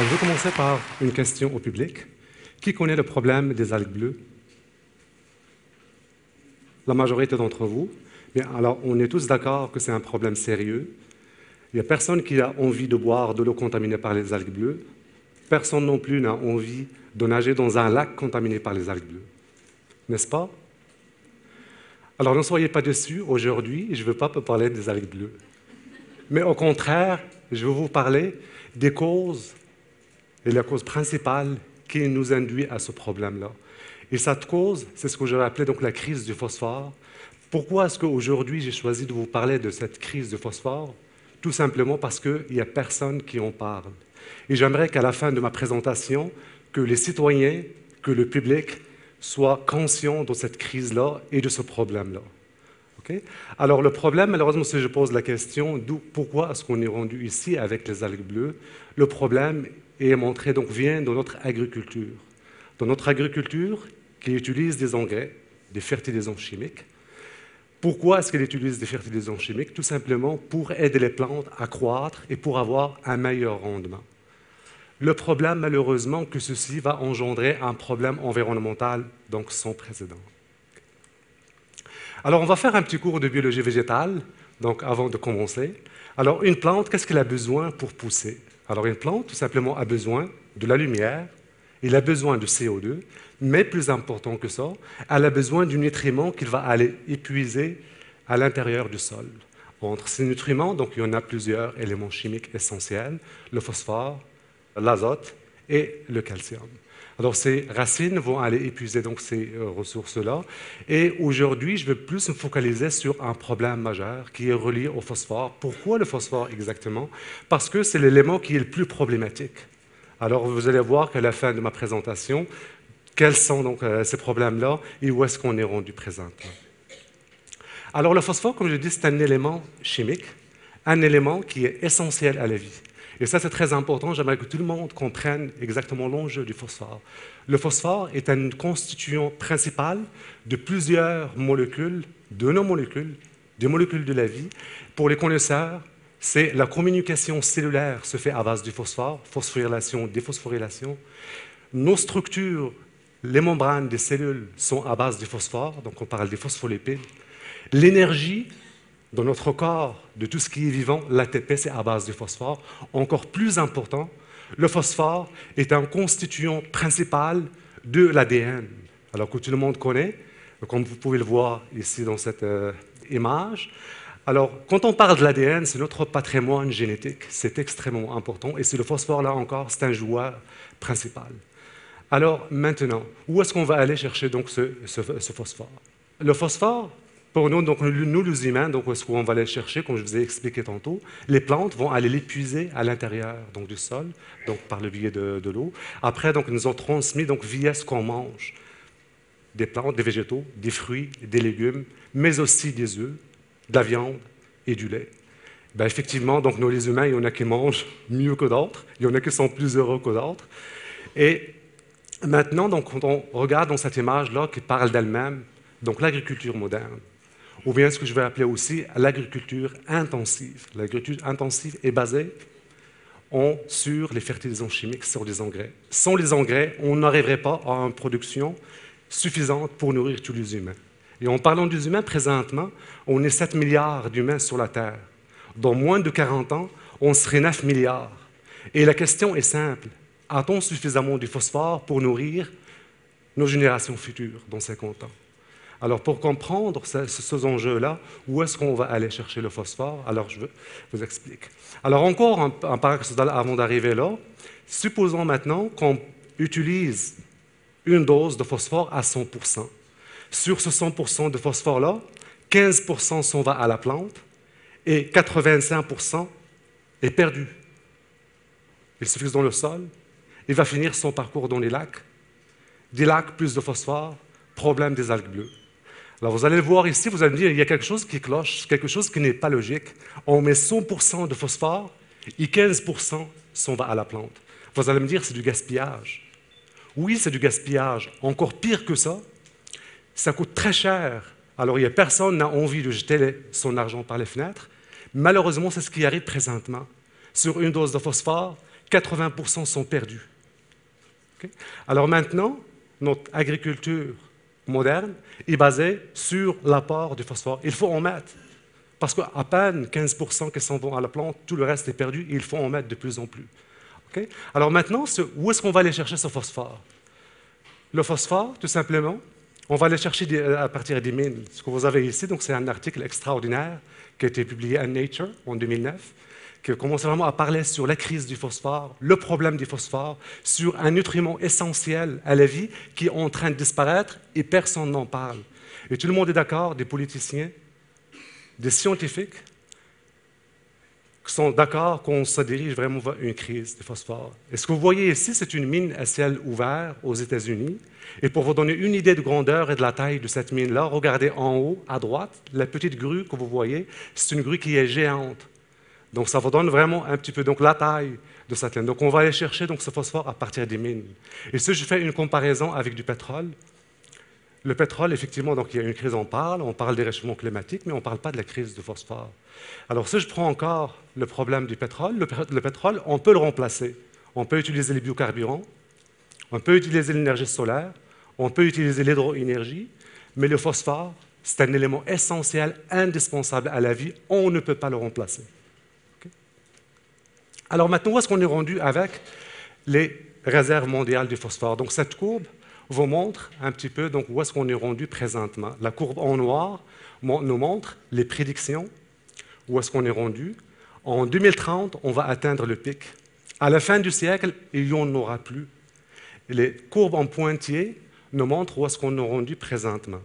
Je vais commencer par une question au public. Qui connaît le problème des algues bleues? La majorité d'entre vous. Alors, on est tous d'accord que c'est un problème sérieux. Il n'y a personne qui a envie de boire de l'eau contaminée par les algues bleues. Personne non plus n'a envie de nager dans un lac contaminé par les algues bleues. N'est-ce pas? Alors ne soyez pas déçus, aujourd'hui, je ne veux pas parler des algues bleues. Mais au contraire, je vais vous parler des causes, et la cause principale qui nous induit à ce problème-là. Et cette cause, c'est ce que je vais appeler donc la crise du phosphore. Pourquoi est-ce qu'aujourd'hui j'ai choisi de vous parler de cette crise du phosphore? Tout simplement parce qu'il n'y a personne qui en parle. Et j'aimerais qu'à la fin de ma présentation, que les citoyens, que le public soient conscients de cette crise-là et de ce problème-là. Alors le problème, malheureusement, si je pose la question, pourquoi est-ce qu'on est rendu ici avec les algues bleues Le problème est montré, donc vient de notre agriculture. Dans notre agriculture, qui utilise des engrais, des fertilisants chimiques. Pourquoi est-ce qu'elle utilise des fertilisants chimiques? Tout simplement pour aider les plantes à croître et pour avoir un meilleur rendement. Le problème, malheureusement, que ceci va engendrer un problème environnemental, donc sans précédent. Alors, on va faire un petit cours de biologie végétale, donc avant de commencer. Alors, une plante, qu'est-ce qu'elle a besoin pour pousser? Alors, une plante, tout simplement, a besoin de la lumière, elle a besoin de CO2, mais plus important que ça, elle a besoin du nutriment qu'il va aller épuiser à l'intérieur du sol. Entre ces nutriments, donc, il y en a plusieurs éléments chimiques essentiels, le phosphore, l'azote et le calcium. Alors, ces racines vont aller épuiser donc ces euh, ressources-là. Et aujourd'hui, je vais plus me focaliser sur un problème majeur qui est relié au phosphore. Pourquoi le phosphore exactement? Parce que c'est l'élément qui est le plus problématique. Alors, vous allez voir qu'à la fin de ma présentation, quels sont donc euh, ces problèmes-là et où est-ce qu'on est rendu présentement? Alors, le phosphore, comme je dis, c'est un élément chimique, un élément qui est essentiel à la vie. Et ça, c'est très important. J'aimerais que tout le monde comprenne exactement l'enjeu du phosphore. Le phosphore est un constituant principal de plusieurs molécules, de nos molécules, des molécules de la vie. Pour les connaisseurs, c'est la communication cellulaire se fait à base du phosphore, phosphorylation, déphosphorylation. Nos structures, les membranes des cellules sont à base du phosphore, donc on parle des phospholipides. L'énergie dans notre corps, de tout ce qui est vivant, l'ATP, c'est à base de phosphore. Encore plus important, le phosphore est un constituant principal de l'ADN. Alors que tout le monde connaît, comme vous pouvez le voir ici dans cette euh, image. Alors, quand on parle de l'ADN, c'est notre patrimoine génétique. C'est extrêmement important. Et c'est le phosphore, là encore, c'est un joueur principal. Alors, maintenant, où est-ce qu'on va aller chercher donc ce, ce phosphore? Le phosphore, pour nous, donc, nous, les humains, donc, ce qu'on va aller chercher, comme je vous ai expliqué tantôt, les plantes vont aller l'épuiser à l'intérieur du sol, donc par le biais de, l'eau. Après, donc, nous ont transmis donc, via ce qu'on mange, des plantes, des végétaux, des fruits, des légumes, mais aussi des œufs, de la viande et du lait. Ben, effectivement, donc, nous, les humains, il y en a qui mangent mieux que d'autres, il y en a qui sont plus heureux que d'autres. Et maintenant, donc, quand on regarde dans cette image-là qui parle d'elle-même, donc l'agriculture moderne, ou bien ce que je vais appeler aussi l'agriculture intensive. L'agriculture intensive est basée sur les fertilisants chimiques, sur les engrais. Sans les engrais, on n'arriverait pas à une production suffisante pour nourrir tous les humains. Et en parlant des humains, présentement, on est 7 milliards d'humains sur la Terre. Dans moins de 40 ans, on serait 9 milliards. Et la question est simple. A-t-on suffisamment de phosphore pour nourrir nos générations futures dans 50 ans? Alors, pour comprendre ces enjeux-là, où est-ce qu'on va aller chercher le phosphore Alors, je vous explique. Alors, encore un, un avant d'arriver là. Supposons maintenant qu'on utilise une dose de phosphore à 100%. Sur ce 100% de phosphore-là, 15% s'en va à la plante et 85% est perdu. Il se fixe dans le sol, il va finir son parcours dans les lacs. Des lacs, plus de phosphore, problème des algues bleues. Alors vous allez le voir ici, vous allez me dire, il y a quelque chose qui cloche, quelque chose qui n'est pas logique. On met 100% de phosphore et 15% s'en va à la plante. Vous allez me dire, c'est du gaspillage. Oui, c'est du gaspillage. Encore pire que ça, ça coûte très cher. Alors il n'y a personne n'a envie de jeter son argent par les fenêtres. Malheureusement, c'est ce qui arrive présentement. Sur une dose de phosphore, 80% sont perdus. Alors maintenant, notre agriculture moderne est basée sur l'apport du phosphore. Il faut en mettre. Parce qu'à peine 15% qui s'en vont à la plante, tout le reste est perdu il faut en mettre de plus en plus. Alors maintenant, où est-ce qu'on va aller chercher ce phosphore? Le phosphore, tout simplement, on va aller chercher à partir des mines. Ce que vous avez ici, c'est un article extraordinaire qui a été publié à Nature en 2009 qui commence vraiment à parler sur la crise du phosphore, le problème du phosphore, sur un nutriment essentiel à la vie qui est en train de disparaître et personne n'en parle. Et tout le monde est d'accord, des politiciens, des scientifiques, qui sont d'accord qu'on se dirige vraiment vers une crise du phosphore. Et ce que vous voyez ici, c'est une mine à ciel ouvert aux États-Unis? Et pour vous donner une idée de grandeur et de la taille de cette mine-là, regardez en haut, à droite, la petite grue que vous voyez, c'est une grue qui est géante. Donc ça vous donne vraiment un petit peu donc, la taille de cette laine. Donc on va aller chercher donc, ce phosphore à partir des mines. Et si je fais une comparaison avec du pétrole, le pétrole, effectivement, donc il y a une crise, on parle, on parle des réchauffements climatiques, mais on ne parle pas de la crise du phosphore. Alors si je prends encore le problème du pétrole, le, pétrole, on peut le remplacer. On peut utiliser les biocarburants, on peut utiliser l'énergie solaire, on peut utiliser l'hydroénergie, mais le phosphore, c'est un élément essentiel, indispensable à la vie. On ne peut pas le remplacer. Alors maintenant, où est-ce qu'on est rendu avec les réserves mondiales du phosphore? Donc cette courbe vous montre un petit peu donc, où est-ce qu'on est rendu présentement. La courbe en noir nous montre les prédictions, où est-ce qu'on est rendu? En 2030, on va atteindre le pic. À la fin du siècle, il n'y en aura plus. Les courbes en pointillé nous montrent où est-ce qu'on est rendu présentement.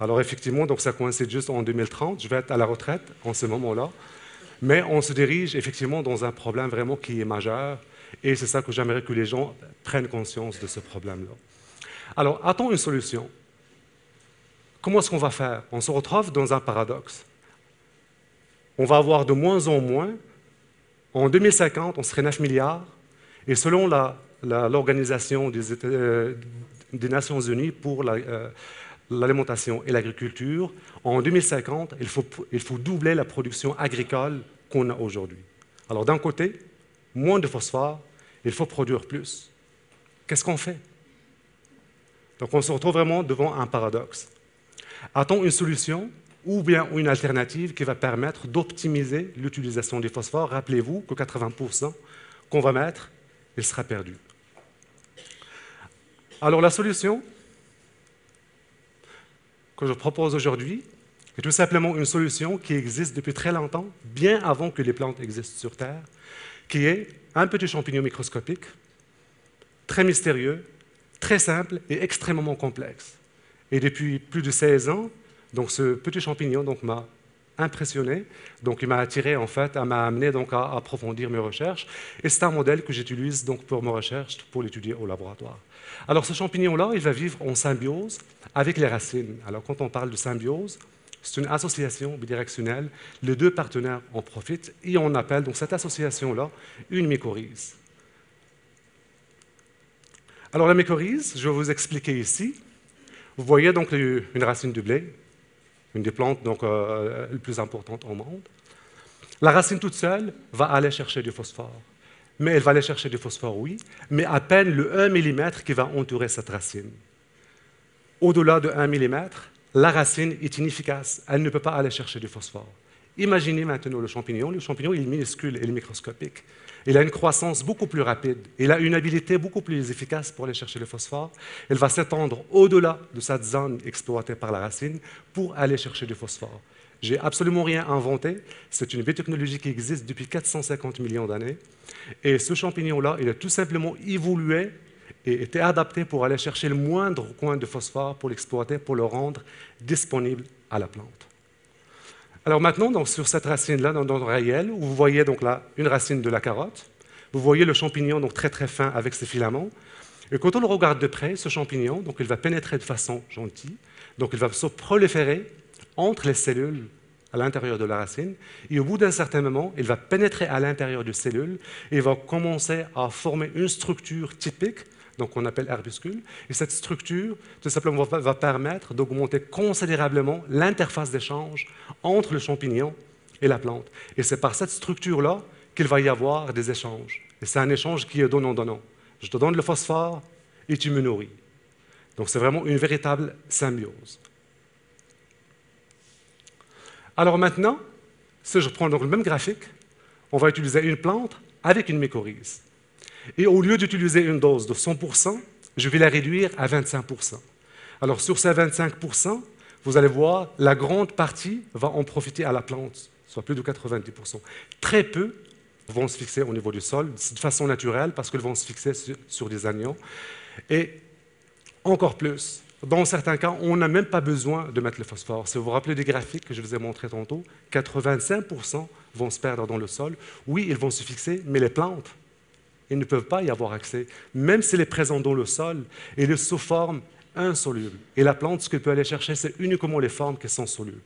Alors effectivement, donc ça coïncide juste en 2030. Je vais être à la retraite en ce moment-là. Mais on se dirige effectivement dans un problème vraiment qui est majeur, et c'est ça que j'aimerais que les gens prennent conscience de ce problème-là. Alors, a-t-on une solution Comment est-ce qu'on va faire? On se retrouve dans un paradoxe. On va avoir de moins en moins. En 2050, on serait 9 milliards, et selon l'Organisation euh, des, Nations Unies pour la, euh, l'alimentation et l'agriculture, en 2050, il faut, doubler la production agricole qu'on a aujourd'hui. Alors d'un côté, moins de phosphore, il faut produire plus. Qu'est-ce qu'on fait? Donc on se retrouve vraiment devant un paradoxe. A-t-on une solution ou bien une alternative qui va permettre d'optimiser l'utilisation des phosphores? Rappelez-vous que 80% qu'on va mettre, il sera perdu. Alors la solution, que je propose aujourd'hui est tout simplement une solution qui existe depuis très longtemps, bien avant que les plantes existent sur Terre, qui est un petit champignon microscopique, très mystérieux, très simple et extrêmement complexe. Et depuis plus de 16 ans, donc ce petit champignon m'a impressionné, donc il m'a attiré en fait, m'a amené donc à approfondir mes recherches, et c'est un modèle que j'utilise donc pour mes recherches, pour l'étudier au laboratoire. Alors ce champignon-là, il va vivre en symbiose avec les racines. Alors quand on parle de symbiose, c'est une association bidirectionnelle. Les deux partenaires en profitent et on appelle donc cette association-là une mycorhize. Alors la mycorhize, je vais vous expliquer ici. Vous voyez donc une racine du blé, une des plantes donc, euh, les plus importantes au monde. La racine toute seule va aller chercher du phosphore mais elle va aller chercher du phosphore, oui, mais à peine le 1 mm qui va entourer cette racine. Au-delà de 1 mm, la racine est inefficace, elle ne peut pas aller chercher du phosphore. Imaginez maintenant le champignon. Le champignon il est minuscule, il est microscopique. Il a une croissance beaucoup plus rapide. Il a une habilité beaucoup plus efficace pour aller chercher le phosphore. Il va s'étendre au-delà de cette zone exploitée par la racine pour aller chercher du phosphore. J'ai absolument rien inventé. C'est une biotechnologie qui existe depuis 450 millions d'années. Et ce champignon-là, il a tout simplement évolué et été adapté pour aller chercher le moindre coin de phosphore pour l'exploiter, pour le rendre disponible à la plante. Alors maintenant, donc, sur cette racine-là, dans le réel, vous voyez donc là une racine de la carotte, vous voyez le champignon donc très très fin avec ses filaments. Et quand on le regarde de près, ce champignon, donc il va pénétrer de façon gentille, donc il va se proliférer entre les cellules à l'intérieur de la racine, et au bout d'un certain moment, il va pénétrer à l'intérieur des cellules et va commencer à former une structure typique, donc qu'on appelle herbuscule, et cette structure, tout simplement, va, permettre d'augmenter considérablement l'interface d'échange entre le champignon et la plante. Et c'est par cette structure-là qu'il va y avoir des échanges. Et c'est un échange qui est donnant-donnant. Je te donne le phosphore et tu me nourris. Donc c'est vraiment une véritable symbiose. Alors maintenant, si je prends donc le même graphique, on va utiliser une plante avec une mycorhize. Et au lieu d'utiliser une dose de 100%, je vais la réduire à 25%. Alors sur ces 25%, vous allez voir, la grande partie va en profiter à la plante, soit plus de 90%. Très peu vont se fixer au niveau du sol, de façon naturelle, parce qu'ils vont se fixer sur, des anions. Et encore plus, dans certains cas, on n'a même pas besoin de mettre le phosphore. Si vous vous rappelez des graphiques que je vous ai montrés tantôt, 85% vont se perdre dans le sol. Oui, ils vont se fixer, mais les plantes, ils ne peuvent pas y avoir accès. Même s'il est présent dans le sol, il est sous forme insoluble. Et la plante, ce qu'elle peut aller chercher, c'est uniquement les formes qui sont solubles.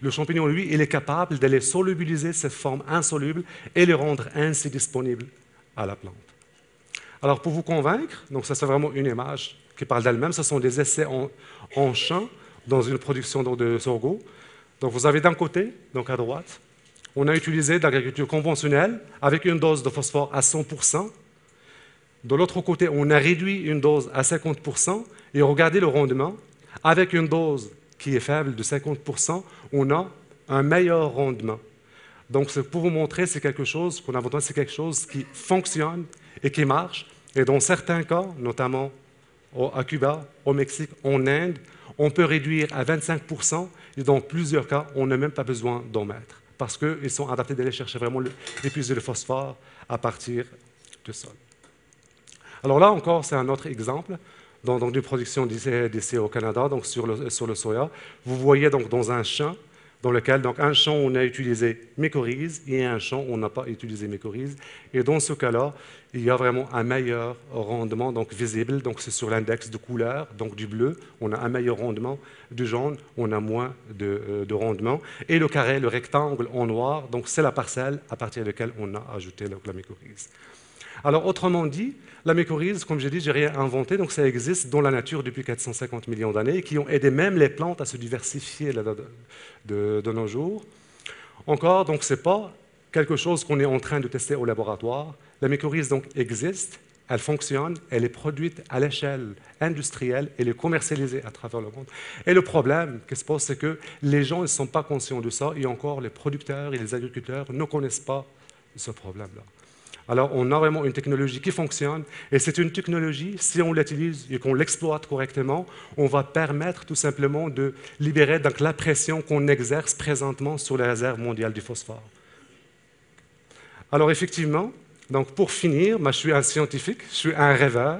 Le champignon, lui, il est capable d'aller solubiliser cette forme insoluble et les rendre ainsi disponibles à la plante. Alors, pour vous convaincre, donc ça c'est vraiment une image qui parle d'elle-même, ce sont des essais en, champ dans une production de sorgho. Donc, vous avez d'un côté, donc à droite, on a utilisé de l'agriculture conventionnelle avec une dose de phosphore à 100%. De l'autre côté, on a réduit une dose à 50% et regardez le rendement. Avec une dose qui est faible de 50%, on a un meilleur rendement. Donc, pour vous montrer, c'est quelque chose qu'on a besoin, c'est quelque chose qui fonctionne et qui marche. Et dans certains cas, notamment à Cuba, au Mexique, en Inde, on peut réduire à 25%, et dans plusieurs cas, on n'a même pas besoin d'en mettre, parce qu'ils sont adaptés d'aller chercher vraiment l'épuisé de phosphore à partir du sol. Alors là encore, c'est un autre exemple donc, d'une production d'essais au Canada, donc sur le, sur le soya. Vous voyez donc dans un champ dans lequel, donc un champ, on a utilisé mycorhize et un champ, on n'a pas utilisé mycorhize. Et dans ce cas-là, il y a vraiment un meilleur rendement donc visible. Donc c'est sur l'index de couleur, donc du bleu, on a un meilleur rendement. Du jaune, on a moins de, euh, de rendement. Et le carré, le rectangle en noir, donc c'est la parcelle à partir de laquelle on a ajouté donc, la mycorhize. Alors, autrement dit, la mycorhize, comme j'ai dit, j'ai rien inventé, donc ça existe dans la nature depuis 450 millions d'années, qui ont aidé même les plantes à se diversifier de, nos jours. Encore, donc, ce n'est pas quelque chose qu'on est en train de tester au laboratoire. La mycorhize, donc, existe, elle fonctionne, elle est produite à l'échelle industrielle, elle est commercialisée à travers le monde. Et le problème qui se pose, c'est que les gens ne sont pas conscients de ça, et encore les producteurs et les agriculteurs ne connaissent pas ce problème-là. Alors, on a vraiment une technologie qui fonctionne, et c'est une technologie, si on l'utilise et qu'on l'exploite correctement, on va permettre tout simplement de libérer donc, la pression qu'on exerce présentement sur les réserves mondiales du phosphore. Alors, effectivement, donc pour finir, moi, je suis un scientifique, je suis un rêveur,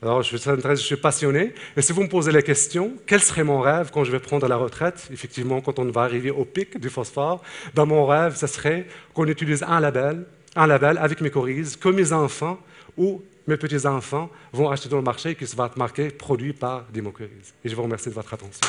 alors, je suis, je suis passionné. Et si vous me posez la question, quel serait mon rêve quand je vais prendre la retraite? Effectivement, quand on va arriver au pic du phosphore, dans mon rêve, ce serait qu'on utilise un label un label avec mes corises que mes enfants ou mes petits-enfants vont acheter dans le marché qui va être marqué « produit par des Et je vous remercie de votre attention.